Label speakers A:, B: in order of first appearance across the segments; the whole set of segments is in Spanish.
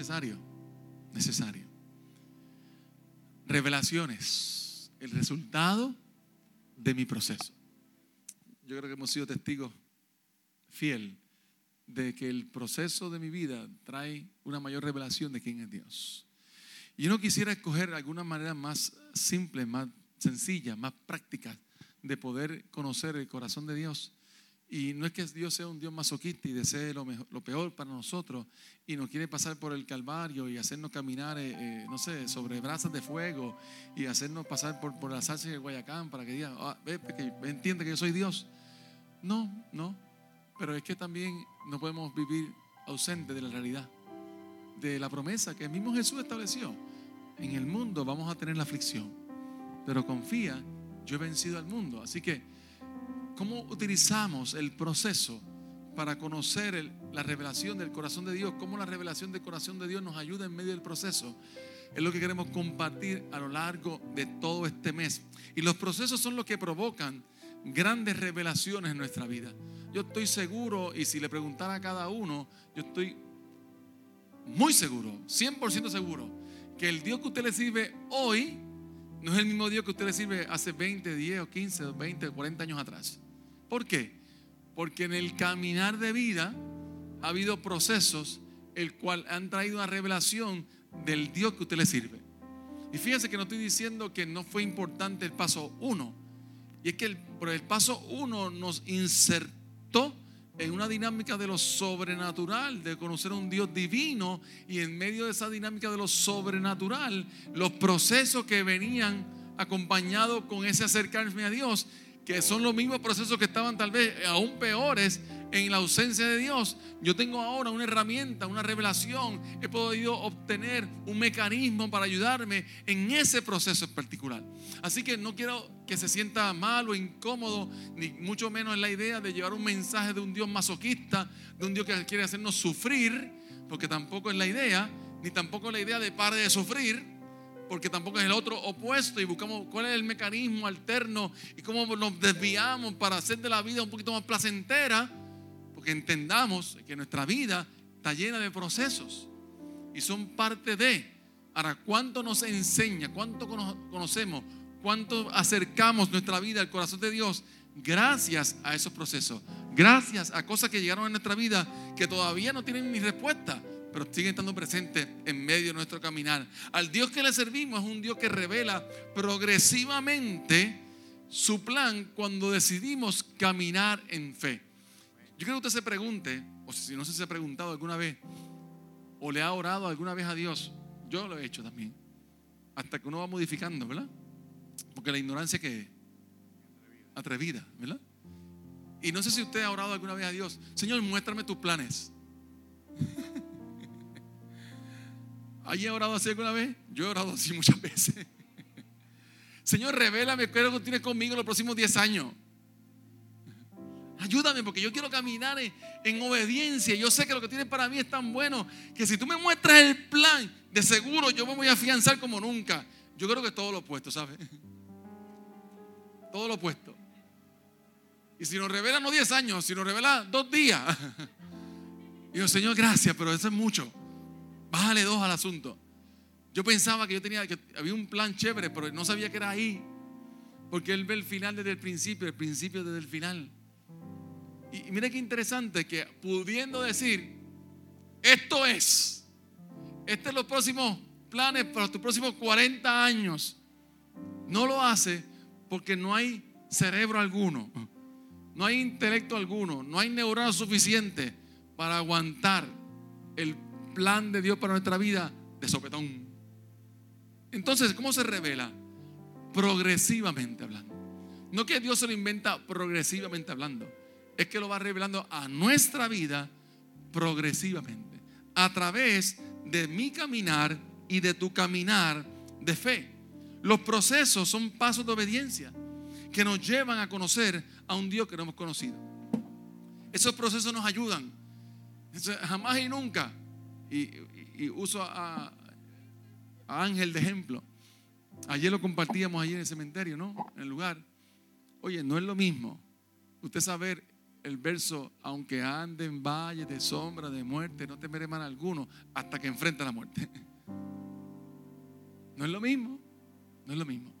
A: necesario, necesario. Revelaciones, el resultado de mi proceso. Yo creo que hemos sido testigos fiel de que el proceso de mi vida trae una mayor revelación de quién es Dios. Y yo no quisiera escoger alguna manera más simple, más sencilla, más práctica de poder conocer el corazón de Dios. Y no es que Dios sea un Dios masoquista y desee lo, lo peor para nosotros y nos quiere pasar por el Calvario y hacernos caminar, eh, eh, no sé, sobre brasas de fuego y hacernos pasar por, por la salsa de Guayacán para que diga, ah, ve, que entiende que yo soy Dios. No, no. Pero es que también no podemos vivir ausente de la realidad, de la promesa que el mismo Jesús estableció. En el mundo vamos a tener la aflicción, pero confía, yo he vencido al mundo. Así que ¿Cómo utilizamos el proceso para conocer la revelación del corazón de Dios? ¿Cómo la revelación del corazón de Dios nos ayuda en medio del proceso? Es lo que queremos compartir a lo largo de todo este mes. Y los procesos son los que provocan grandes revelaciones en nuestra vida. Yo estoy seguro, y si le preguntara a cada uno, yo estoy muy seguro, 100% seguro, que el Dios que usted le sirve hoy no es el mismo Dios que usted le sirve hace 20, 10 o 15, 20, 40 años atrás. ¿Por qué? Porque en el caminar de vida ha habido procesos el cual han traído una revelación del Dios que usted le sirve. Y fíjese que no estoy diciendo que no fue importante el paso uno. Y es que el, por el paso uno nos insertó en una dinámica de lo sobrenatural, de conocer a un Dios divino. Y en medio de esa dinámica de lo sobrenatural, los procesos que venían acompañados con ese acercarme a Dios que son los mismos procesos que estaban tal vez aún peores en la ausencia de Dios. Yo tengo ahora una herramienta, una revelación. He podido obtener un mecanismo para ayudarme en ese proceso en particular. Así que no quiero que se sienta mal o incómodo, ni mucho menos en la idea de llevar un mensaje de un Dios masoquista, de un Dios que quiere hacernos sufrir, porque tampoco es la idea, ni tampoco la idea de pare de sufrir porque tampoco es el otro opuesto y buscamos cuál es el mecanismo alterno y cómo nos desviamos para hacer de la vida un poquito más placentera, porque entendamos que nuestra vida está llena de procesos y son parte de. Ahora, ¿cuánto nos enseña? ¿Cuánto conocemos? ¿Cuánto acercamos nuestra vida al corazón de Dios? Gracias a esos procesos, gracias a cosas que llegaron a nuestra vida que todavía no tienen ni respuesta, pero siguen estando presentes en medio de nuestro caminar. Al Dios que le servimos es un Dios que revela progresivamente su plan cuando decidimos caminar en fe. Yo quiero que usted se pregunte, o si no se ha preguntado alguna vez, o le ha orado alguna vez a Dios, yo lo he hecho también, hasta que uno va modificando, ¿verdad? Porque la ignorancia que atrevida, ¿verdad? Y no sé si usted ha orado alguna vez a Dios, Señor, muéstrame tus planes. ¿Alguien ha orado así alguna vez? Yo he orado así muchas veces. Señor, revélame qué es lo que tienes conmigo en los próximos 10 años. Ayúdame porque yo quiero caminar en, obediencia. Yo sé que lo que tienes para mí es tan bueno que si tú me muestras el plan, de seguro yo me voy a afianzar como nunca. Yo creo que todo lo opuesto, ¿sabes? Todo lo opuesto. Y si nos revela no 10 años, si nos revela dos días. Y yo, Señor, gracias, pero eso es mucho. Bájale dos al asunto. Yo pensaba que yo tenía, que había un plan chévere, pero no sabía que era ahí. Porque él ve el final desde el principio, el principio desde el final. Y, mire qué interesante que pudiendo decir, esto es, este es los próximos planes para tus próximos 40 años, no lo hace porque no hay cerebro alguno, no hay intelecto alguno, no hay neuronas suficientes para aguantar el plan de Dios para nuestra vida de sopetón. Entonces, ¿cómo se revela? Progresivamente hablando. No que Dios se lo inventa progresivamente hablando. Es que lo va revelando a nuestra vida progresivamente. A través de mi caminar y de tu caminar de fe. Los procesos son pasos de obediencia que nos llevan a conocer a un Dios que no hemos conocido. Esos procesos nos ayudan. Jamás y nunca y, uso a, Ángel de ejemplo. Ayer lo compartíamos allí en el cementerio, ¿no? En el lugar. Oye, no es lo mismo usted saber el verso, aunque ande en valle de sombra, de muerte, no temeré mal alguno, hasta que enfrente la muerte. No es lo mismo, no es lo mismo.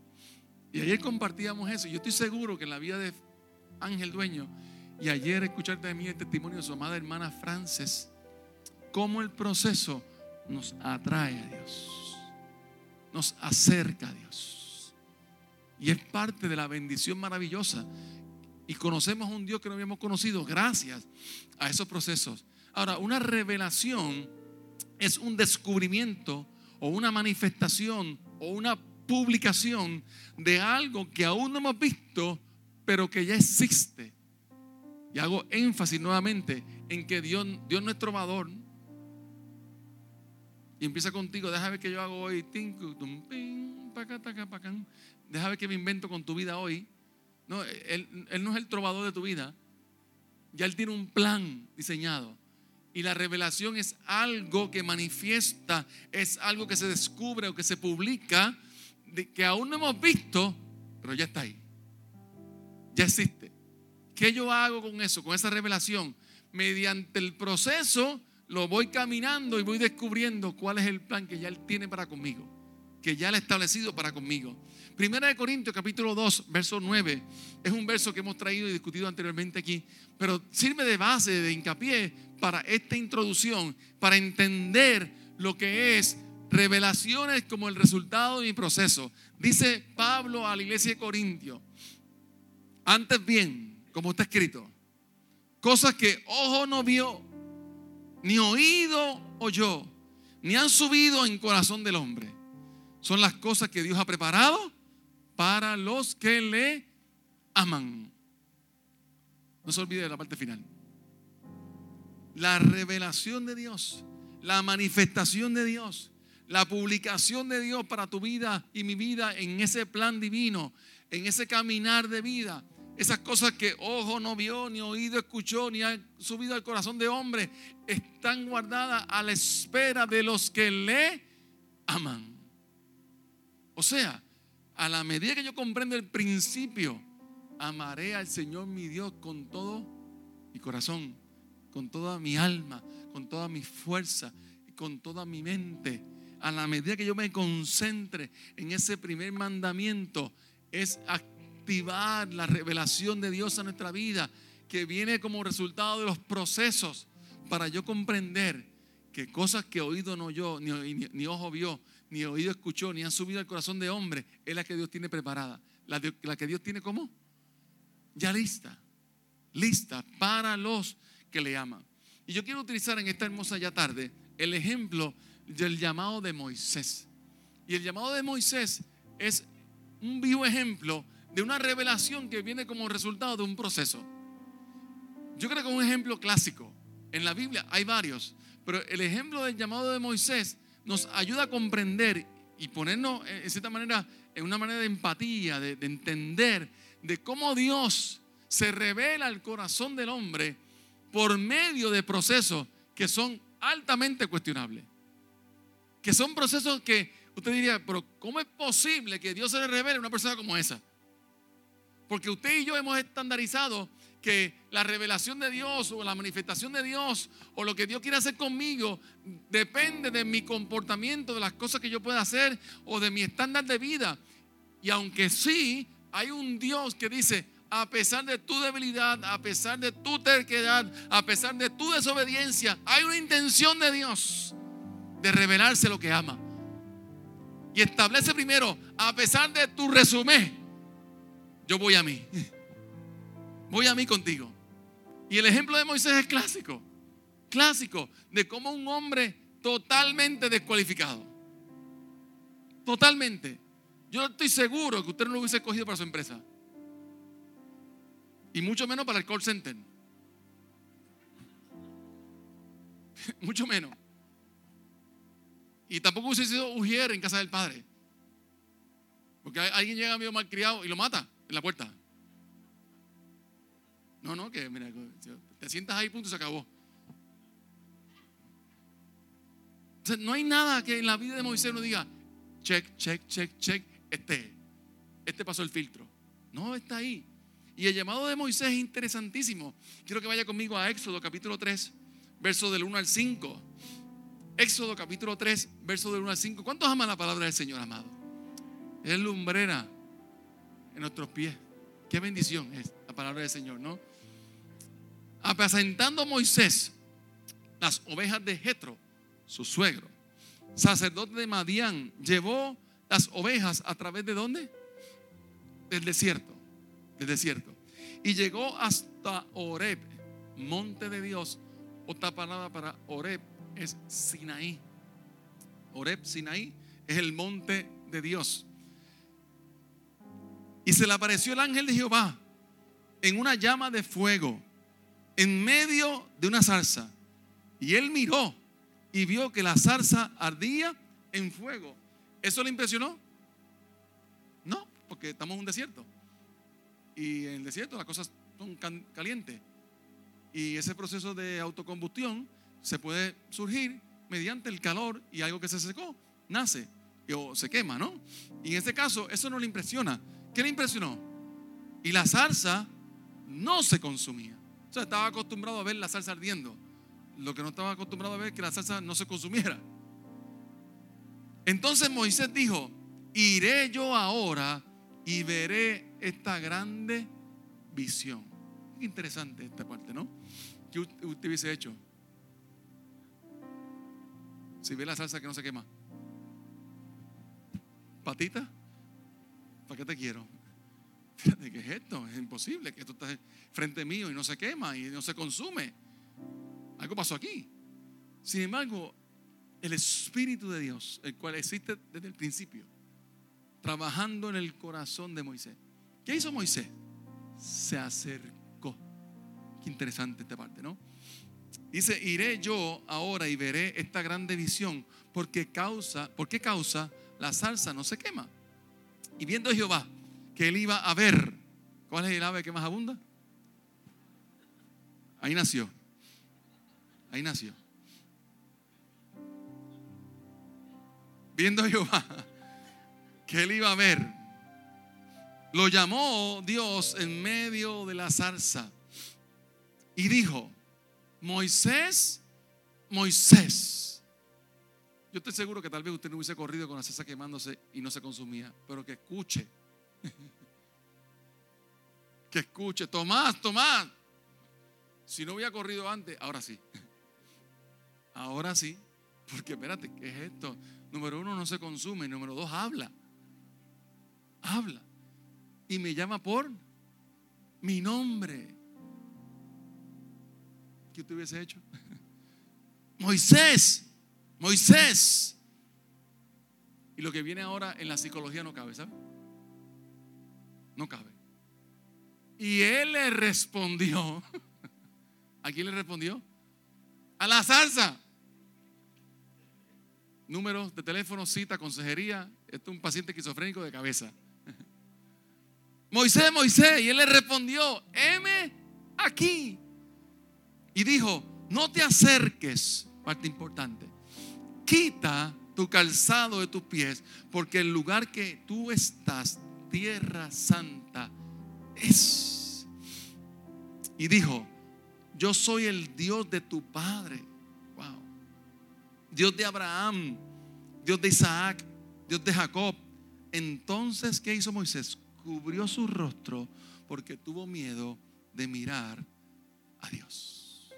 A: Y ayer compartíamos eso. Yo estoy seguro que en la vida de Ángel Dueño, y ayer escucharte de mí el testimonio de su amada hermana Frances, cómo el proceso nos atrae a Dios, nos acerca a Dios. Y es parte de la bendición maravillosa. Y conocemos a un Dios que no habíamos conocido gracias a esos procesos. Ahora, una revelación es un descubrimiento o una manifestación o una publicación de algo que aún no hemos visto, pero que ya existe. Y hago énfasis nuevamente en que Dios, Dios no es trovador. Y empieza contigo, déjame ver que yo hago hoy. Déjame ver que me invento con tu vida hoy. No, él, no es el trovador de tu vida. Ya Él tiene un plan diseñado. Y la revelación es algo que manifiesta, es algo que se descubre o que se publica, que aún no hemos visto, pero ya está ahí. Ya existe. ¿Qué yo hago con eso, con esa revelación? Mediante el proceso lo voy caminando y voy descubriendo cuál es el plan que ya Él tiene para conmigo, que ya Él ha establecido para conmigo. Primera de Corintios capítulo 2, verso 9, es un verso que hemos traído y discutido anteriormente aquí, pero sirve de base, de hincapié para esta introducción, para entender lo que es revelaciones como el resultado de mi proceso. Dice Pablo a la iglesia de Corintio, antes bien, como está escrito, cosas que ojo no vio, ni oído oyó, ni han subido en corazón del hombre. Son las cosas que Dios ha preparado para los que le aman. No se olvide de la parte final la revelación de Dios, la manifestación de Dios, la publicación de Dios para tu vida y mi vida en ese plan divino, en ese caminar de vida. Esas cosas que ojo no vio, ni oído escuchó, ni ha subido al corazón de hombre, están guardadas a la espera de los que le aman. O sea, a la medida que yo comprendo el principio, amaré al Señor mi Dios con todo mi corazón, con toda mi alma, con toda mi fuerza con toda mi mente. A la medida que yo me concentre en ese primer mandamiento, es activar la revelación de Dios a nuestra vida, que viene como resultado de los procesos para yo comprender que cosas que oído no yo, ni, ni, ojo vio, ni oído escuchó, ni han subido al corazón de hombre, es la que Dios tiene preparada. La, que Dios tiene como ya lista, lista para los que le ama. Y yo quiero utilizar en esta hermosa ya tarde el ejemplo del llamado de Moisés. Y el llamado de Moisés es un vivo ejemplo de una revelación que viene como resultado de un proceso. Yo creo que un ejemplo clásico. En la Biblia hay varios, pero el ejemplo del llamado de Moisés nos ayuda a comprender y ponernos, en cierta manera, en una manera de empatía, de, de entender de cómo Dios se revela al corazón del hombre por medio de procesos que son altamente cuestionables. Que son procesos que usted diría, pero ¿cómo es posible que Dios se le revele a una persona como esa? Porque usted y yo hemos estandarizado que la revelación de Dios o la manifestación de Dios o lo que Dios quiere hacer conmigo depende de mi comportamiento, de las cosas que yo pueda hacer o de mi estándar de vida. Y aunque sí, hay un Dios que dice, a pesar de tu debilidad, a pesar de tu terquedad, a pesar de tu desobediencia, hay una intención de Dios de revelarse lo que ama. Y establece primero, a pesar de tu resumen, yo voy a mí. Voy a mí contigo. Y el ejemplo de Moisés es clásico. Clásico de cómo un hombre totalmente descualificado. Totalmente. Yo estoy seguro que usted no lo hubiese escogido para su empresa. Y mucho menos para el call center. mucho menos. Y tampoco hubiese sido Ujier en casa del padre. Porque alguien llega medio malcriado y lo mata en la puerta. No, no, que mira, te sientas ahí, punto, se acabó. no hay nada que en la vida de Moisés no diga, check, check, check, check, este, este pasó el filtro. No, está ahí. Y el llamado de Moisés es interesantísimo. Quiero que vaya conmigo a Éxodo capítulo 3, verso del 1 al 5. Éxodo capítulo 3, verso del 1 al 5. ¿Cuántos aman la palabra del Señor, amado? Es lumbrera en nuestros pies. Qué bendición es la palabra del Señor, ¿no? Apacentando Moisés las ovejas de Jetro, su suegro, sacerdote de Madián, llevó las ovejas a través de dónde? Del desierto, del desierto. Y llegó hasta Oreb, monte de Dios. Otra palabra para Oreb es Sinaí. Oreb, Sinaí, es el monte de Dios. Y se le apareció el ángel de Jehová en una llama de fuego, en medio de una zarza. Y él miró y vio que la zarza ardía en fuego. ¿Eso le impresionó? No, porque estamos en un desierto. Y en el desierto las cosas son calientes. Y ese proceso de autocombustión se puede surgir mediante el calor y algo que se secó, nace o se quema, ¿no? Y en este caso, eso no le impresiona. ¿Qué le impresionó? Y la salsa no se consumía. O sea, estaba acostumbrado a ver la salsa ardiendo. Lo que no estaba acostumbrado a ver es que la salsa no se consumiera. Entonces Moisés dijo, iré yo ahora y veré esta grande visión. Interesante esta parte, ¿no? ¿Qué usted hubiese hecho? Si ve la salsa que no se quema. ¿Patita? ¿Para qué te quiero? ¿qué es esto? Es imposible que esto esté frente mío y no se quema y no se consume. Algo pasó aquí. Sin embargo, el Espíritu de Dios, el cual existe desde el principio, trabajando en el corazón de Moisés. ¿Qué hizo Moisés? Se acercó. Qué interesante esta parte, ¿no? Dice, iré yo ahora y veré esta grande visión, porque causa, ¿por qué causa la salsa no se quema? Y viendo Jehová que él iba a ver, ¿cuál es el ave que más abunda? Ahí nació. Ahí nació. Viendo Jehová que él iba a ver, lo llamó Dios en medio de la zarza y dijo, Moisés, Moisés. Yo estoy seguro que tal vez usted no hubiese corrido con la cesa quemándose y no se consumía, pero que escuche. que escuche, Tomás, Tomás. Si no hubiera corrido antes, ahora sí. Ahora sí. Porque espérate, ¿qué es esto? Número uno, no se consume. Número dos, habla. Habla. Y me llama por mi nombre. ¿Qué usted hubiese hecho? Moisés, Moisés. Y lo que viene ahora en la psicología no cabe, ¿sabe? No cabe. Y él le respondió. ¿A quién le respondió? A la salsa. Números de teléfono, cita, consejería. Esto es un paciente esquizofrénico de cabeza. Moisés, Moisés. Y él le respondió, heme aquí. Y dijo, no te acerques, parte importante, quita tu calzado de tus pies, porque el lugar que tú estás, tierra santa, es. Y dijo, yo soy el Dios de tu padre. Wow. Dios de Abraham, Dios de Isaac, Dios de Jacob. Entonces, ¿qué hizo Moisés? Cubrió su rostro porque tuvo miedo de mirar a Dios.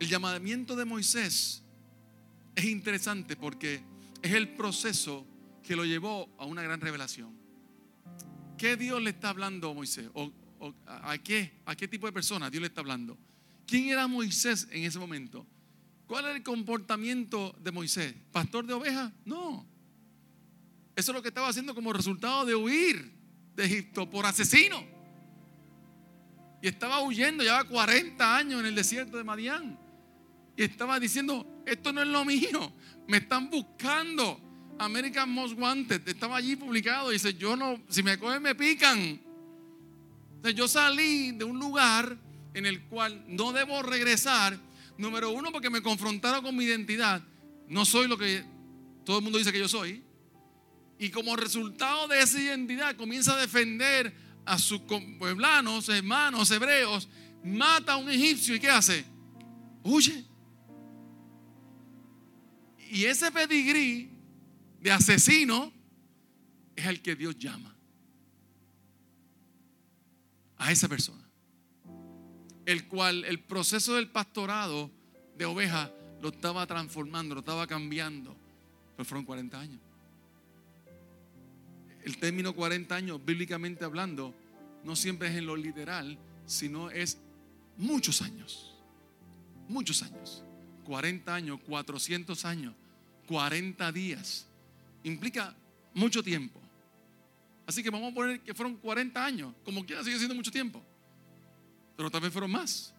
A: El llamamiento de Moisés es interesante porque es el proceso que lo llevó a una gran revelación. ¿Qué Dios le está hablando a Moisés? ¿O, a, qué, ¿A qué tipo de persona Dios le está hablando? ¿Quién era Moisés en ese momento? ¿Cuál era el comportamiento de Moisés? ¿Pastor de ovejas? No. Eso es lo que estaba haciendo como resultado de huir de Egipto por asesino. Y estaba huyendo, llevaba 40 años en el desierto de Madián y estaba diciendo, esto no es lo mío, me están buscando. American Most Wanted, estaba allí publicado, dice, yo no, si me cogen me pican. yo salí de un lugar en el cual no debo regresar, número uno, porque me confrontaron con mi identidad. No soy lo que todo el mundo dice que yo soy. Y como resultado de esa identidad comienza a defender a sus pueblanos, hermanos, hebreos, mata a un egipcio y ¿qué hace? Huye. Y ese pedigrí de asesino es el que Dios llama a esa persona. El cual el proceso del pastorado de ovejas lo estaba transformando, lo estaba cambiando. Pero fueron 40 años. El término 40 años, bíblicamente hablando, no siempre es en lo literal, sino es muchos años. Muchos años. 40 años, 400 años, 40 días. Implica mucho tiempo. Así que vamos a poner que fueron 40 años. Como quiera, sigue siendo mucho tiempo. Pero tal vez fueron más.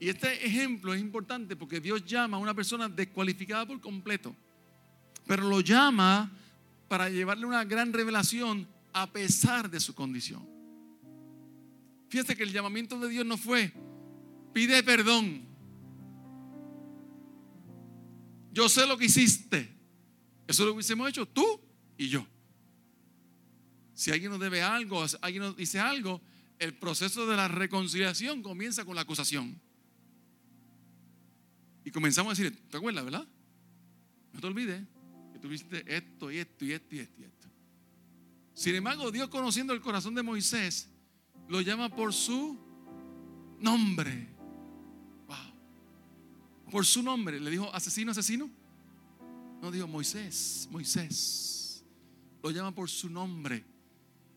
A: Y este ejemplo es importante porque Dios llama a una persona descualificada por completo. Pero lo llama para llevarle una gran revelación a pesar de su condición. Fíjate que el llamamiento de Dios no fue, pide perdón. Yo sé lo que hiciste. Eso lo hubiésemos hecho tú y yo. Si alguien nos debe algo, alguien nos dice algo, el proceso de la reconciliación comienza con la acusación. Y comenzamos a decir, ¿te acuerdas, verdad? No te olvides que tuviste esto y esto y esto y esto y esto. Sin embargo, Dios conociendo el corazón de Moisés, lo llama por su nombre. Wow. Por su nombre. Le dijo, asesino, asesino. No dijo Moisés, Moisés. Lo llama por su nombre.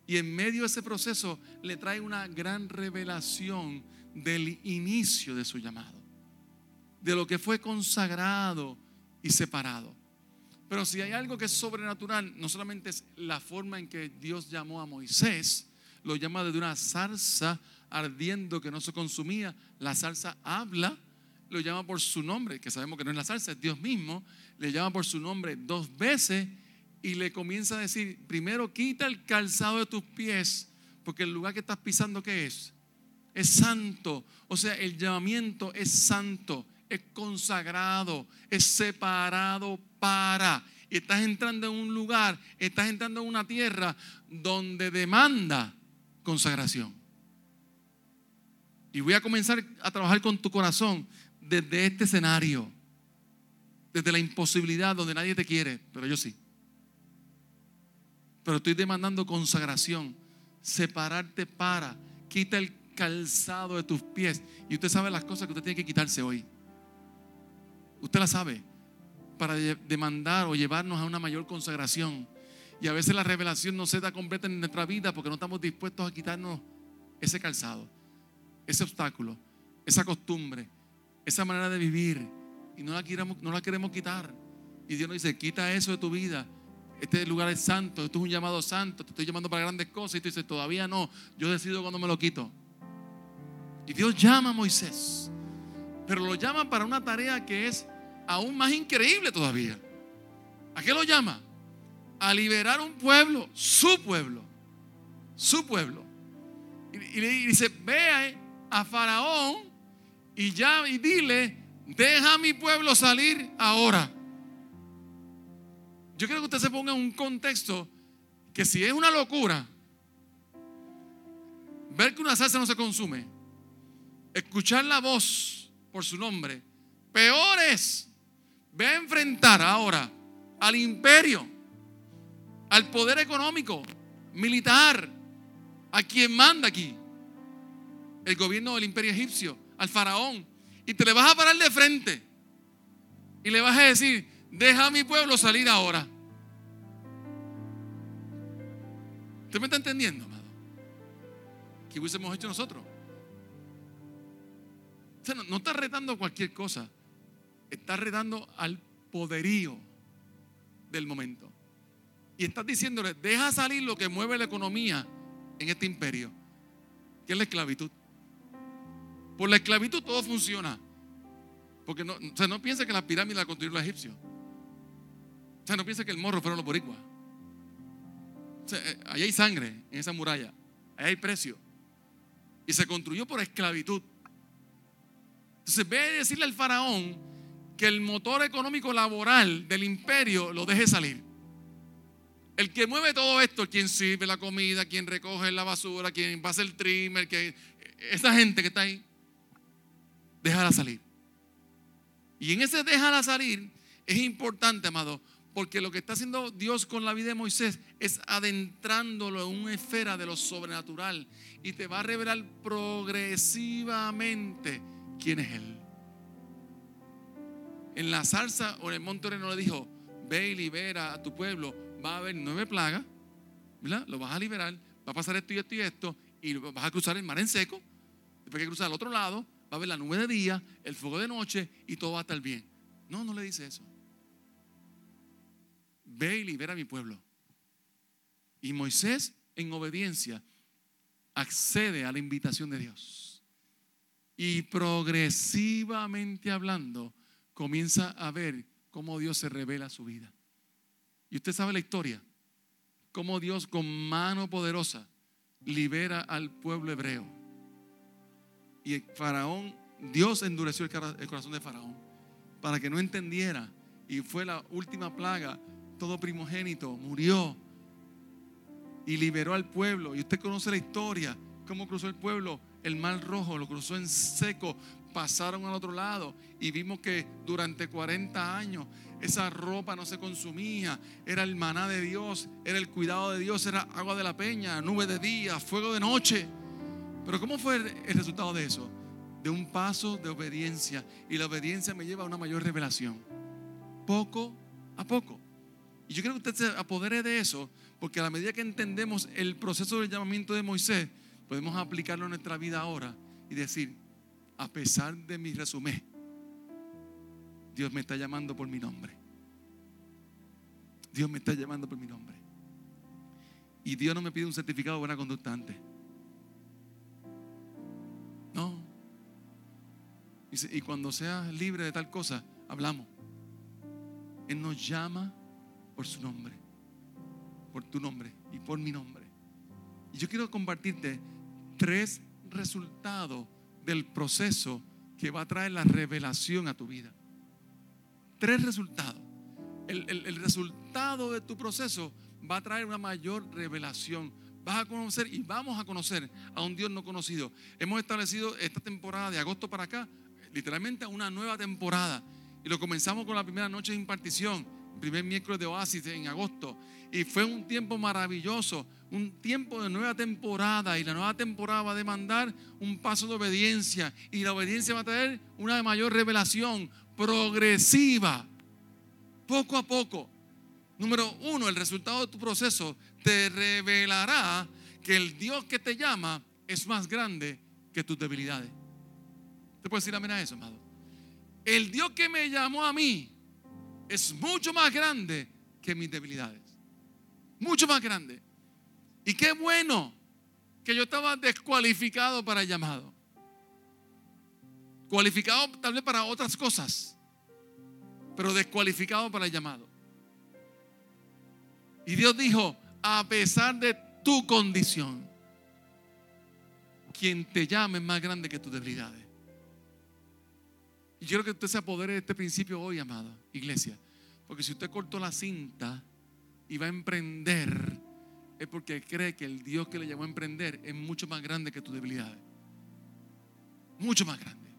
A: Y en medio de ese proceso le trae una gran revelación del inicio de su llamado. De lo que fue consagrado y separado. Pero si hay algo que es sobrenatural, no solamente es la forma en que Dios llamó a Moisés, lo llama desde una zarza ardiendo que no se consumía. La zarza habla, lo llama por su nombre, que sabemos que no es la zarza, es Dios mismo. Le llama por su nombre dos veces y le comienza a decir, primero quita el calzado de tus pies, porque el lugar que estás pisando, ¿qué es? Es santo. O sea, el llamamiento es santo, es consagrado, es separado para. Y estás entrando en un lugar, estás entrando en una tierra donde demanda consagración. Y voy a comenzar a trabajar con tu corazón desde este escenario, desde la imposibilidad donde nadie te quiere, pero yo sí. Pero estoy demandando consagración, separarte para, quita el calzado de tus pies. Y usted sabe las cosas que usted tiene que quitarse hoy. Usted las sabe, para demandar o llevarnos a una mayor consagración. Y a veces la revelación no se da completa en nuestra vida porque no estamos dispuestos a quitarnos ese calzado, ese obstáculo, esa costumbre, esa manera de vivir. Y no la, queremos, no la queremos quitar. Y Dios nos dice, quita eso de tu vida. Este lugar es santo, esto es un llamado santo, te estoy llamando para grandes cosas. Y tú dices, todavía no, yo decido cuando me lo quito. Y Dios llama a Moisés, pero lo llama para una tarea que es aún más increíble todavía. ¿A qué lo llama? a liberar un pueblo, su pueblo, su pueblo. Y, le dice, ve a Faraón y ya y dile, deja a mi pueblo salir ahora. Yo quiero que usted se ponga en un contexto que si es una locura, ver que una salsa no se consume, escuchar la voz por su nombre, peor es, ve a enfrentar ahora al imperio al poder económico, militar, a quien manda aquí, el gobierno del imperio egipcio, al faraón, y te le vas a parar de frente y le vas a decir, deja a mi pueblo salir ahora. ¿Usted me está entendiendo, amado? ¿Qué hubiésemos hecho nosotros? no, no está retando cualquier cosa, está retando al poderío del momento. Y estás diciéndole, deja salir lo que mueve la economía en este imperio, que es la esclavitud. Por la esclavitud todo funciona. Porque no, o sea, no piensa que la pirámide la construyeron los egipcios. O sea, no piensa que el morro fueron los boricuas. O eh, ahí hay sangre en esa muralla. Ahí hay precio. Y se construyó por esclavitud. Entonces ve a decirle al faraón que el motor económico laboral del imperio lo deje salir El que mueve todo esto, quien sirve la comida, quien recoge la basura, quien pasa el trimmer, que esa gente que está ahí, déjala salir. Y en ese déjala salir es importante, amado, porque lo que está haciendo Dios con la vida de Moisés es adentrándolo en una esfera de lo sobrenatural y te va a revelar progresivamente quién es Él. En la salsa o en el monte no le dijo, ve y libera a tu pueblo, va a haber nueve plagas, ¿verdad? Lo vas a liberar, va a pasar esto y esto y esto, y vas a cruzar el mar en seco, después que cruzar al otro lado, va a haber la nube de día, el fuego de noche y todo va a estar bien. No, no le dice eso. Ve y libera a mi pueblo. Y Moisés, en obediencia, accede a la invitación de Dios. Y progresivamente hablando, comienza a ver cómo Dios se revela su vida. Y usted sabe la historia, cómo Dios con mano poderosa libera al pueblo hebreo. Y faraón, Dios endureció el corazón de faraón para que no entendiera. Y fue la última plaga, todo primogénito murió y liberó al pueblo. Y usted conoce la historia, cómo cruzó el pueblo. El mar rojo lo cruzó en seco, pasaron al otro lado y vimos que durante 40 años esa ropa no se consumía, era el maná de Dios, era el cuidado de Dios, era agua de la peña, nube de día, fuego de noche. Pero ¿cómo fue el resultado de eso? De un paso de obediencia y la obediencia me lleva a una mayor revelación, poco a poco. Y yo quiero que usted se apodere de eso, porque a la medida que entendemos el proceso del llamamiento de Moisés, podemos aplicarlo en nuestra vida ahora y decir, a pesar de mi resumen, Dios me está llamando por mi nombre. Dios me está llamando por mi nombre. Y Dios no me pide un certificado de buena conducta antes. Y cuando sea libre de tal cosa, hablamos. Él nos llama por su nombre, por tu nombre y por mi nombre. Y yo quiero compartirte tres resultados del proceso que va a traer la revelación a tu vida. Tres resultados. El, resultado de tu proceso va a traer una mayor revelación. Vas a conocer y vamos a conocer a un Dios no conocido. Hemos establecido esta temporada de agosto para acá, literalmente una nueva temporada. Y lo comenzamos con la primera noche de impartición, el primer miércoles de Oasis en agosto. Y fue un tiempo maravilloso un tiempo de nueva temporada y la nueva temporada va a demandar un paso de obediencia y la obediencia va a traer una mayor revelación progresiva, poco a poco. Número uno, el resultado de tu proceso te revelará que el Dios que te llama es más grande que tus debilidades. ¿Te puedes decir amén a eso, amado? El Dios que me llamó a mí es mucho más grande que mis debilidades. Mucho más grande. Y qué bueno que yo estaba descualificado para el llamado. Cualificado tal vez para otras cosas, pero descualificado para el llamado. Y Dios dijo, a pesar de tu condición, quien te llame es más grande que tus debilidades. Y quiero que usted se apodere de este principio hoy, amada iglesia. Porque si usted cortó la cinta y va a emprender, es porque cree que el Dios que le llamó a emprender es mucho más grande que tus debilidades. Mucho más grande.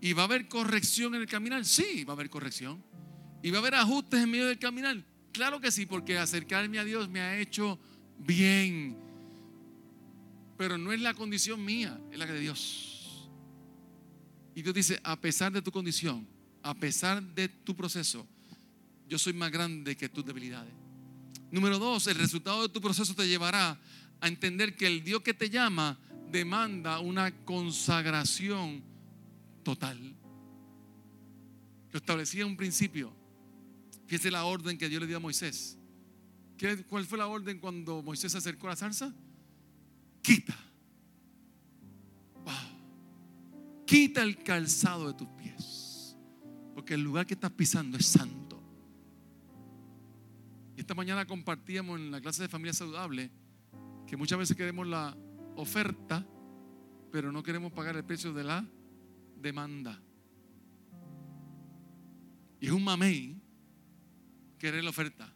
A: ¿Y va a haber corrección en el caminar? Sí, va a haber corrección. ¿Y va a haber ajustes en medio del caminar? Claro que sí, porque acercarme a Dios me ha hecho bien. Pero no es la condición mía, es la de Dios. Y Dios dice, a pesar de tu condición, a pesar de tu proceso, yo soy más grande que tus debilidades. Número dos, el resultado de tu proceso te llevará a entender que el Dios que te llama demanda una consagración total. Lo establecía en un principio. Fíjese la orden que Dios le dio a Moisés. ¿Cuál fue la orden cuando Moisés se acercó a la salsa? Quita. Quita el calzado de tus pies. Porque el lugar que estás pisando es santo. Esta mañana compartíamos en la clase de familia saludable que muchas veces queremos la oferta, pero no queremos pagar el precio de la demanda. Y es un mamey querer la oferta.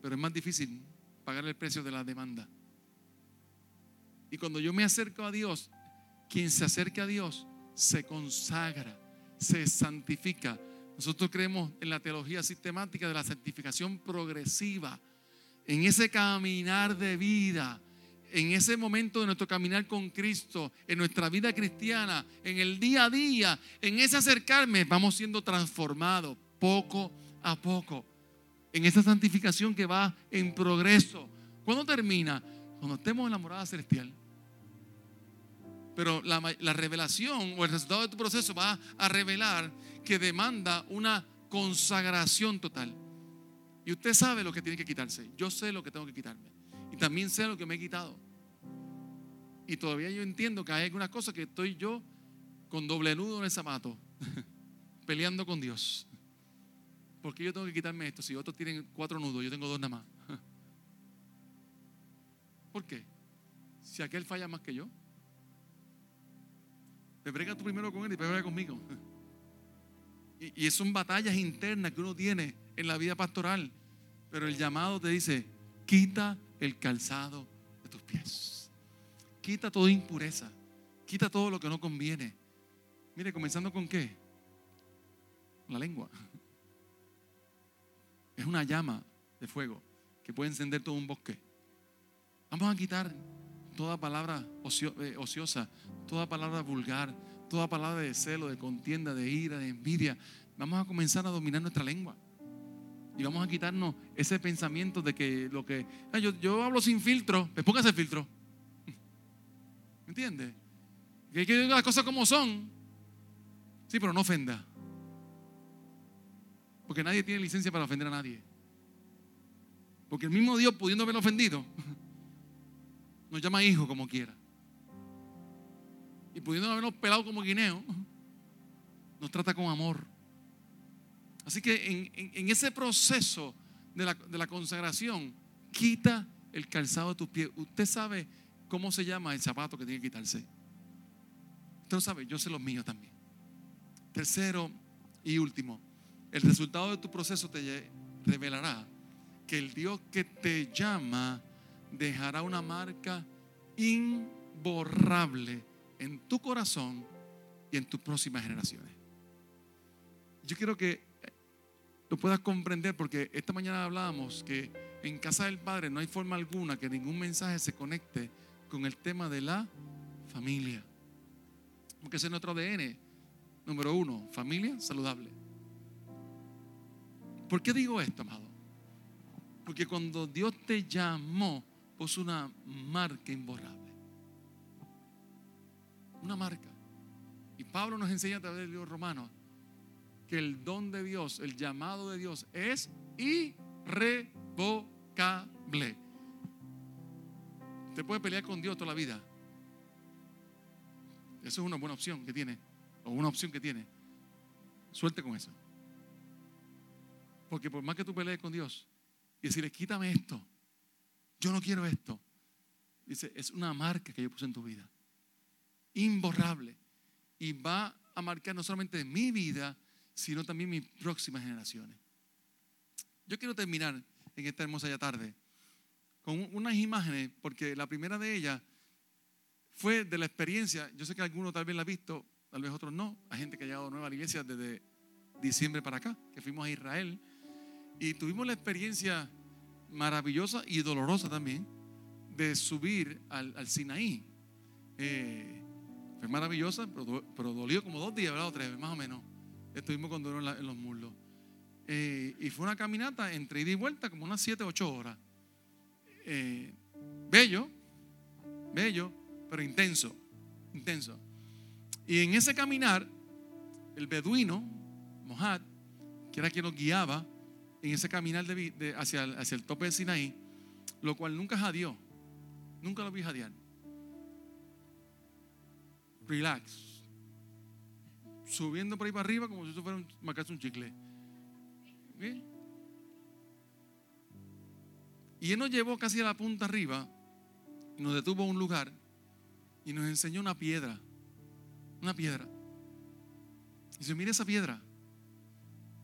A: pero es más difícil pagar el precio de la demanda. Y cuando yo me acerco a Dios, quien se acerca a Dios se consagra, se santifica. Nosotros creemos en la teología sistemática de la santificación progresiva, en ese caminar de vida, en ese momento de nuestro caminar con Cristo, en nuestra vida cristiana, en el día a día, en ese acercarme, vamos siendo transformados poco a poco. En esa santificación que va en progreso. ¿Cuándo termina? Cuando estemos en la morada celestial. Pero la, la, revelación o el resultado de tu proceso va a revelar que demanda una consagración total. Y usted sabe lo que tiene que quitarse. Yo sé lo que tengo que quitarme. Y también sé lo que me he quitado. Y todavía yo entiendo que hay algunas cosas que estoy yo con doble nudo en el zapato, peleando con Dios. Porque yo tengo que quitarme esto? Si otros tienen cuatro nudos, yo tengo dos nada más. ¿Por qué? Si aquel falla más que yo. Te brega tú primero con él y brega conmigo. Y, y son batallas internas que uno tiene en la vida pastoral. Pero el llamado te dice, quita el calzado de tus pies. Quita toda impureza. Quita todo lo que no conviene. Mire, comenzando con qué? La lengua. Es una llama de fuego que puede encender todo un bosque. Vamos a quitar toda palabra eh, ociosa, toda palabra vulgar, toda palabra de celo, de contienda, de ira, de envidia. Vamos a comenzar a dominar nuestra lengua. Y vamos a quitarnos ese pensamiento de que lo que. Ah, yo, yo, hablo sin filtro, pues póngase el filtro. ¿Me entiende? Que hay que decir las cosas como son. Sí, pero no ofenda. Porque nadie tiene licencia para ofender a nadie. Porque el mismo Dios, pudiendo haber ofendido, nos llama hijo como quiera. Y pudiendo habernos pelado como guineo, nos trata con amor. Así que en, ese proceso de la, de la, consagración, quita el calzado de tus pies. Usted sabe cómo se llama el zapato que tiene que quitarse. Usted lo sabe, yo sé los míos también. Tercero y último, el resultado de tu proceso te revelará que el Dios que te llama dejará una marca imborrable en tu corazón y en tus próximas generaciones. Yo quiero que lo puedas comprender porque esta mañana hablábamos que en casa del Padre no hay forma alguna que ningún mensaje se conecte con el tema de la familia. Porque ese es nuestro ADN. Número uno, familia saludable. ¿Por qué digo esto, amado? Porque cuando Dios te llamó, puso una marca imborrable. Una marca. Y Pablo nos enseña a través del libro romano que el don de Dios, el llamado de Dios es irrevocable. Usted puede pelear con Dios toda la vida. Eso es una buena opción que tiene, o una opción que tiene. Suelte con eso. Porque por más que tú pelees con Dios y decirle, quítame esto, yo no quiero esto. Dice, es una marca que yo puse en tu vida. Imborrable. Y va a marcar no solamente mi vida, sino también mis próximas generaciones. Yo quiero terminar en esta hermosa ya tarde con unas imágenes, porque la primera de ellas fue de la experiencia. Yo sé que alguno tal vez la ha visto, tal vez otros no. Hay gente que ha llegado nueva a la iglesia desde diciembre para acá, que fuimos a Israel. Y tuvimos la experiencia maravillosa y dolorosa también de subir al, Sinaí. Eh, fue maravillosa, pero, dolió como dos días, ¿verdad? O tres, más o menos. Estuvimos con dolor en, los muslos. Eh, y fue una caminata entre ida y vuelta, como unas siete, ocho horas. Eh, bello, bello, pero intenso, intenso. Y en ese caminar, el beduino, Mohad, que era quien nos guiaba, en ese caminar hacia, el, tope de Sinaí, lo cual nunca jadeó. Nunca lo vi jadear. Relax. Subiendo por ahí para arriba como si eso fuera un, marcarse un chicle. Y él nos llevó casi a la punta arriba nos detuvo a un lugar y nos enseñó una piedra. Una piedra. Y dice, mire esa piedra.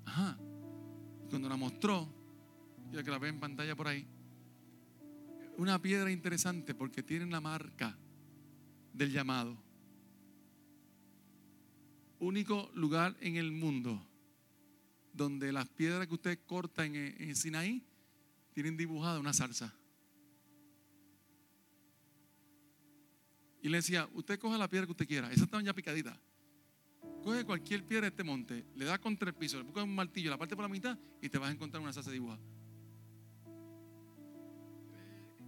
A: Ajá cuando la mostró, ya que la ve en pantalla por ahí. Una piedra interesante porque tiene la marca del llamado. Único lugar en el mundo donde las piedras que usted corta en, Sinaí tienen dibujada una salsa. Y le decía, usted coge la piedra que usted quiera, esa está ya picadita. Coge cualquier piedra de este monte, le da contra el piso, le busca un martillo, la parte por la mitad y te vas a encontrar una salsa dibujada.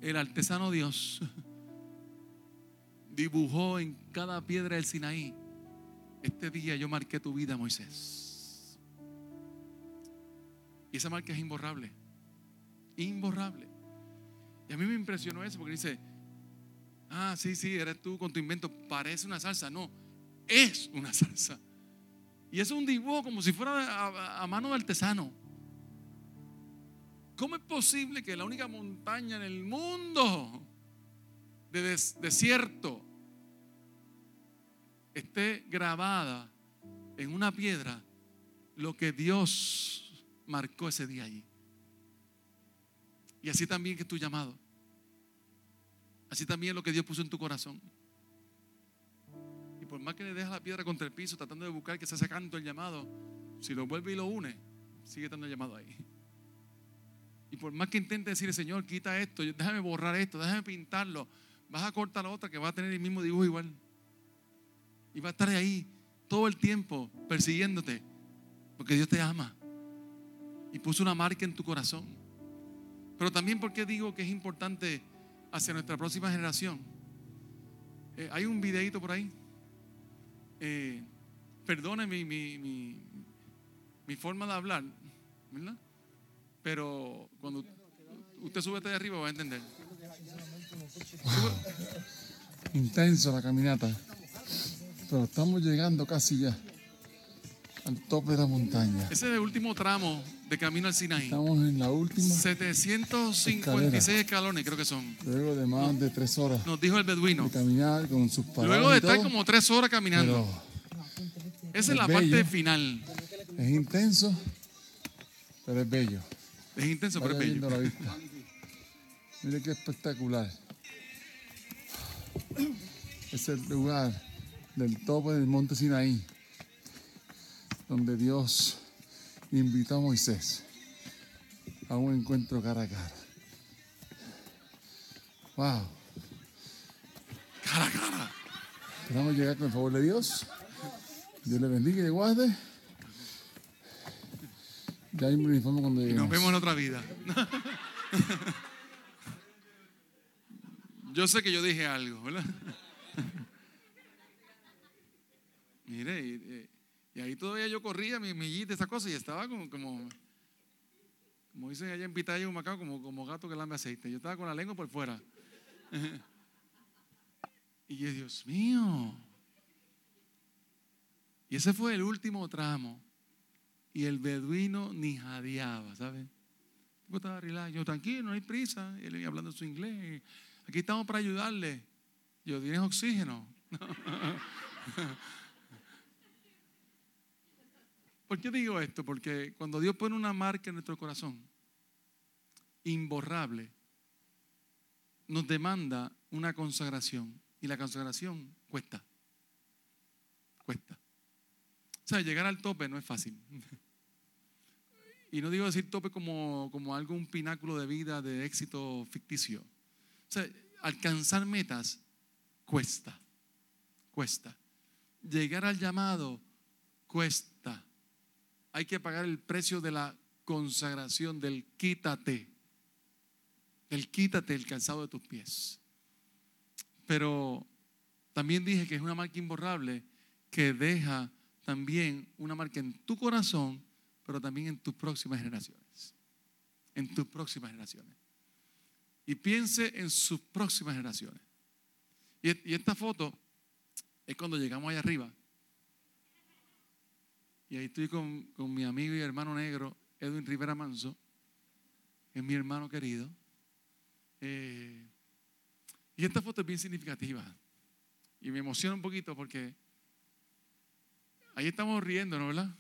A: El artesano Dios dibujó en cada piedra del Sinaí. Este día yo marqué tu vida, Moisés. Y esa marca es imborrable. Imborrable. Y a mí me impresionó eso porque dice, ah, sí, sí, eres tú con tu invento, parece una salsa. No, es una salsa. Y es un dibujo como si fuera a, mano de artesano. ¿Cómo es posible que la única montaña en el mundo de desierto esté grabada en una piedra lo que Dios marcó ese día allí? Y así también que tu llamado. Así también lo que Dios puso en tu corazón. Por más que le deja la piedra contra el piso tratando de buscar que se hace canto el llamado, si lo vuelve y lo une, sigue estando el llamado ahí. Y por más que intente decir, Señor, quita esto, déjame borrar esto, déjame pintarlo, vas a cortar la otra que va a tener el mismo dibujo igual. Y va a estar ahí todo el tiempo persiguiéndote, porque Dios te ama. Y puso una marca en tu corazón. Pero también porque digo que es importante hacia nuestra próxima generación. Eh, hay un videito por ahí. Eh, perdone mi, mi, mi, forma de hablar, ¿verdad? Pero cuando usted sube de arriba va a entender.
B: Intenso la caminata. Pero estamos llegando casi ya al tope de la montaña.
A: Ese es el último tramo de camino al Sinaí.
B: Estamos en la última.
A: 756 escalones creo que son.
B: Luego de más de tres horas.
A: Nos dijo el beduino.
B: De caminar con sus
A: Luego de estar como tres horas caminando. Esa es, la parte final.
B: Es intenso, pero es bello.
A: Es intenso, pero es bello. La vista.
B: Mire qué espectacular. Es el lugar del tope del monte Sinaí donde Dios invitó a Moisés a un encuentro cara a cara. Wow.
A: Cara a cara.
B: Esperamos llegar con el favor de Dios. Dios le bendiga y le guarde. Ya hay un uniforme cuando lleguemos.
A: nos vemos en otra vida. yo sé que yo dije algo, ¿verdad? Mire, y ahí todavía yo corría mi millita, esa cosa, y estaba como, como, como dicen allá en Pitaya, Macao, como, como gato que lame aceite. Yo estaba con la lengua por fuera. y yo, Dios mío. Y ese fue el último tramo. Y el beduino ni jadeaba, ¿sabes? Yo estaba Yo, tranquilo, no hay prisa. Y él hablando su inglés. Aquí estamos para ayudarle. Yo, ¿tienes oxígeno? ¿Por qué digo esto? Porque cuando Dios pone una marca en nuestro corazón, imborrable, nos demanda una consagración. Y la consagración cuesta. Cuesta. O sea, llegar al tope no es fácil. Y no digo decir tope como, como algo, un pináculo de vida, de éxito ficticio. O sea, alcanzar metas cuesta. Cuesta. Llegar al llamado cuesta hay que pagar el precio de la consagración, del quítate, del quítate el calzado de tus pies. Pero también dije que es una marca imborrable que deja también una marca en tu corazón, pero también en tus próximas generaciones. En tus próximas generaciones. Y piense en sus próximas generaciones. Y, esta foto es cuando llegamos allá arriba. Y ahí estoy con, mi amigo y hermano negro, Edwin Rivera Manso, es mi hermano querido. Eh, y esta foto es bien significativa. Y me emociona un poquito porque ahí estamos riendo, ¿no verdad?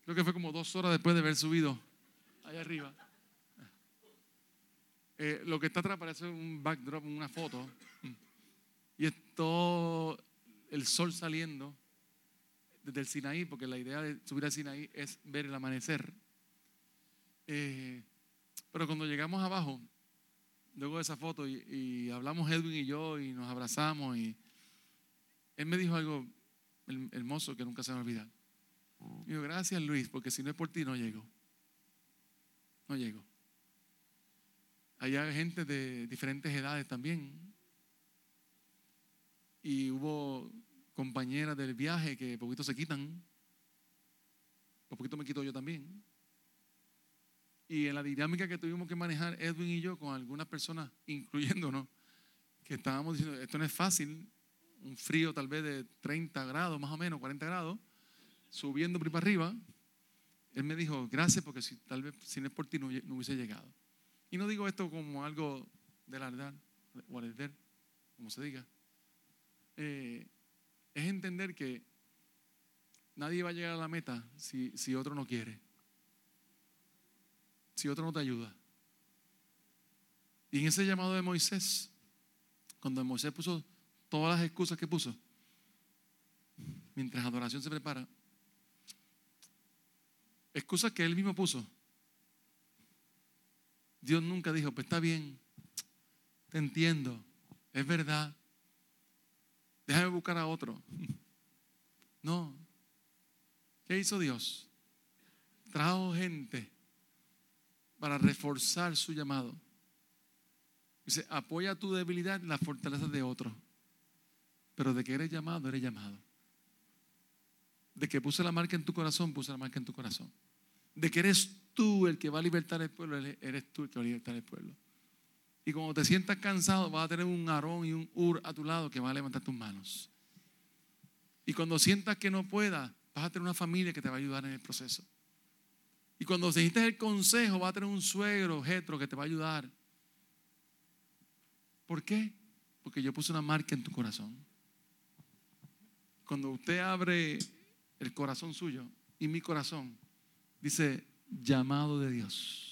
A: Creo que fue como dos horas después de haber subido allá arriba. Eh, lo que está atrás parece un backdrop, una foto. Y es todo el sol saliendo desde el Sinaí, porque la idea de subir al Sinaí es ver el amanecer. Eh, pero cuando llegamos abajo, luego de esa foto, y, hablamos Edwin y yo, y nos abrazamos, y él me dijo algo hermoso que nunca se me va a olvidar. Digo, gracias Luis, porque si no es por ti no llego. No llego. Hay gente de diferentes edades también. Y hubo compañeras del viaje que poquito se quitan. Poquito me quito yo también. Y en la dinámica que tuvimos que manejar Edwin y yo con algunas personas, incluyéndonos, que estábamos diciendo, esto no es fácil, un frío tal vez de 30 grados, más o menos, 40 grados, subiendo por para arriba, él me dijo, gracias porque si tal vez si no es por ti no, hubiese llegado. Y no digo esto como algo de la verdad, o como se diga. Eh, es entender que nadie va a llegar a la meta si, si otro no quiere, si otro no te ayuda. Y en ese llamado de Moisés, cuando Moisés puso todas las excusas que puso, mientras adoración se prepara, excusas que él mismo puso. Dios nunca dijo, pues está bien, te entiendo, es verdad, déjame buscar a otro. No. ¿Qué hizo Dios? Trajo gente para reforzar su llamado. Dice, apoya tu debilidad en la fortaleza de otro. Pero de que eres llamado, eres llamado. De que puse la marca en tu corazón, puse la marca en tu corazón. De que eres tú el que va a libertar el pueblo, eres tú el que va a libertar el pueblo. Y cuando te sientas cansado, vas a tener un Aarón y un Ur a tu lado que va a levantar tus manos. Y cuando sientas que no puedas, vas a tener una familia que te va a ayudar en el proceso. Y cuando necesites el consejo, vas a tener un suegro, jetro, que te va a ayudar. ¿Por qué? Porque yo puse una marca en tu corazón. Cuando usted abre el corazón suyo y mi corazón, dice llamado de Dios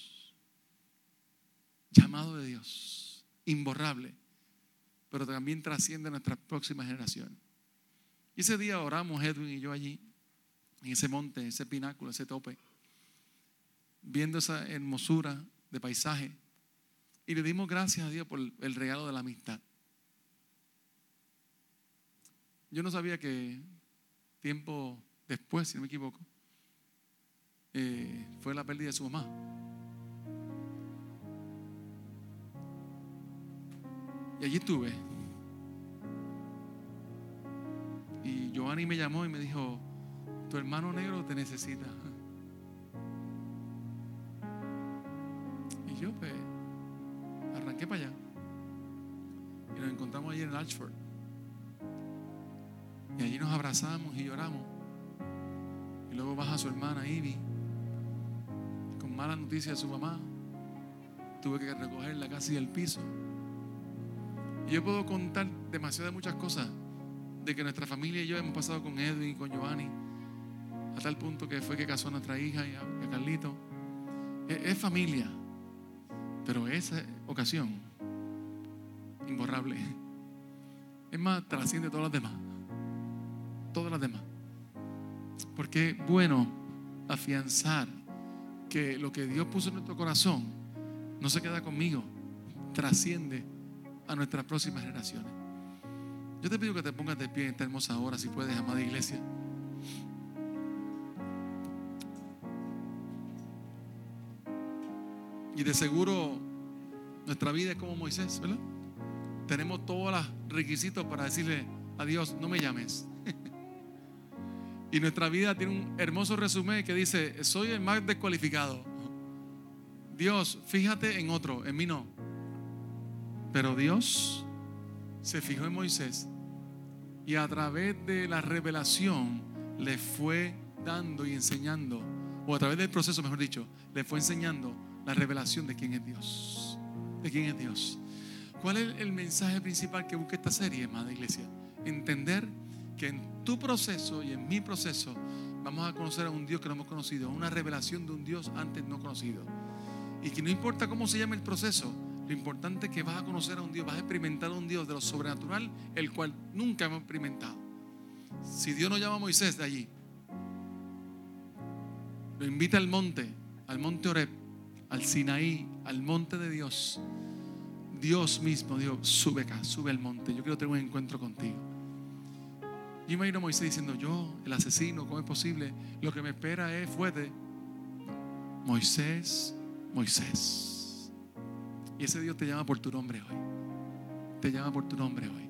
A: llamado de Dios, imborrable, pero también trasciende a nuestra próxima generación. Ese día oramos Edwin y yo allí, en ese monte, ese pináculo, ese tope, viendo esa hermosura de paisaje. Y le dimos gracias a Dios por el regalo de la amistad. Yo no sabía que tiempo después, si no me equivoco, eh, fue la pérdida de su mamá. Y allí estuve. Y Giovanni me llamó y me dijo, tu hermano negro te necesita. Y yo pues arranqué para allá. Y nos encontramos allí en Ashford. Y allí nos abrazamos y lloramos. Y luego baja su hermana Ivy con mala noticia de su mamá. Tuve que recogerla casi del piso yo puedo contar demasiadas muchas cosas de que nuestra familia y yo hemos pasado con Edwin y con Giovanni, a tal punto que fue que casó a nuestra hija y a, Carlito. Es, es, familia, pero esa ocasión, imborrable. Es más, trasciende todas las demás. Todas las demás. Porque es bueno afianzar que lo que Dios puso en nuestro corazón no se queda conmigo, trasciende a nuestras próximas generaciones. Yo te pido que te pongas de pie en esta hermosa hora, si puedes, amada iglesia. Y de seguro nuestra vida es como Moisés, ¿verdad? Tenemos todos los requisitos para decirle a Dios, no me llames. y nuestra vida tiene un hermoso resumen que dice, soy el más descualificado. Dios, fíjate en otro, en mí no. Pero Dios se fijó en Moisés y a través de la revelación le fue dando y enseñando, o a través del proceso, mejor dicho, le fue enseñando la revelación de quién es Dios. De quién es Dios. ¿Cuál es el mensaje principal que busca esta serie, amada iglesia? Entender que en tu proceso y en mi proceso vamos a conocer a un Dios que no hemos conocido, una revelación de un Dios antes no conocido. Y que no importa cómo se llame el proceso, Lo importante es que vas a conocer a un Dios, vas a experimentar a un Dios de lo sobrenatural, el cual nunca hemos experimentado. Si Dios no llama a Moisés de allí, lo invita al monte, al monte Oreb, al Sinaí, al monte de Dios. Dios mismo dijo, sube acá, sube al monte, yo quiero tener un encuentro contigo. Yo imagino a Moisés diciendo, yo, el asesino, ¿cómo es posible? Lo que me espera es fuerte. Moisés, Moisés. Y ese Dios te llama por tu nombre hoy. Te llama por tu nombre hoy.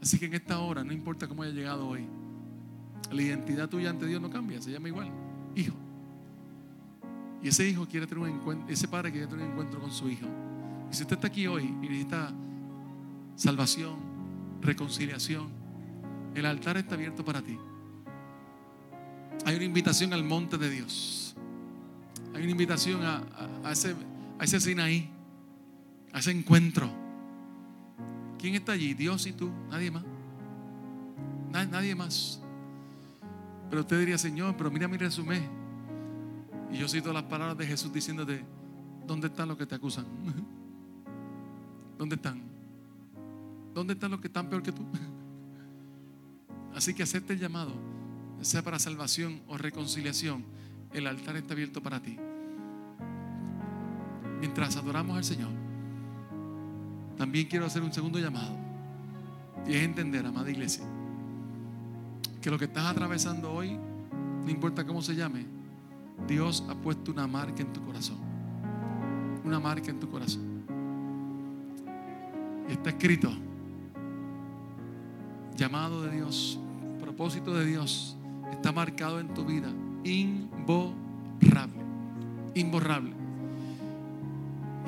A: Así que en esta hora, no importa cómo haya llegado hoy, la identidad tuya ante Dios no cambia, se llama igual, hijo. Y ese hijo quiere tener un encuentro, ese padre quiere tener un encuentro con su hijo. Y si usted está aquí hoy y necesita salvación, reconciliación, el altar está abierto para ti. Hay una invitación al monte de Dios. Hay una invitación a, a, ese, a ese Sinaí, a ese encuentro. ¿Quién está allí? Dios y tú, nadie más. Nadie, más. Pero usted diría, Señor, pero mira mi resumen. Y yo cito las palabras de Jesús diciéndote, ¿dónde están los que te acusan? ¿Dónde están? ¿Dónde están los que están peor que tú? Así que acepte el llamado, sea para salvación o reconciliación, el altar está abierto para ti. Mientras adoramos al Señor, también quiero hacer un segundo llamado. Y es entender, amada iglesia, que lo que estás atravesando hoy, no importa cómo se llame, Dios ha puesto una marca en tu corazón. Una marca en tu corazón. Y está escrito, llamado de Dios, propósito de Dios, está marcado en tu vida, imborrable, imborrable.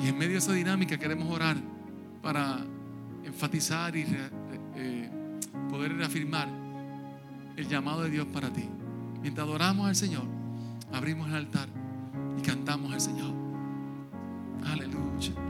A: Y en medio de esa dinámica queremos orar para enfatizar y eh, poder reafirmar el llamado de Dios para ti. Mientras adoramos al Señor, abrimos el altar y cantamos al Señor. Aleluya.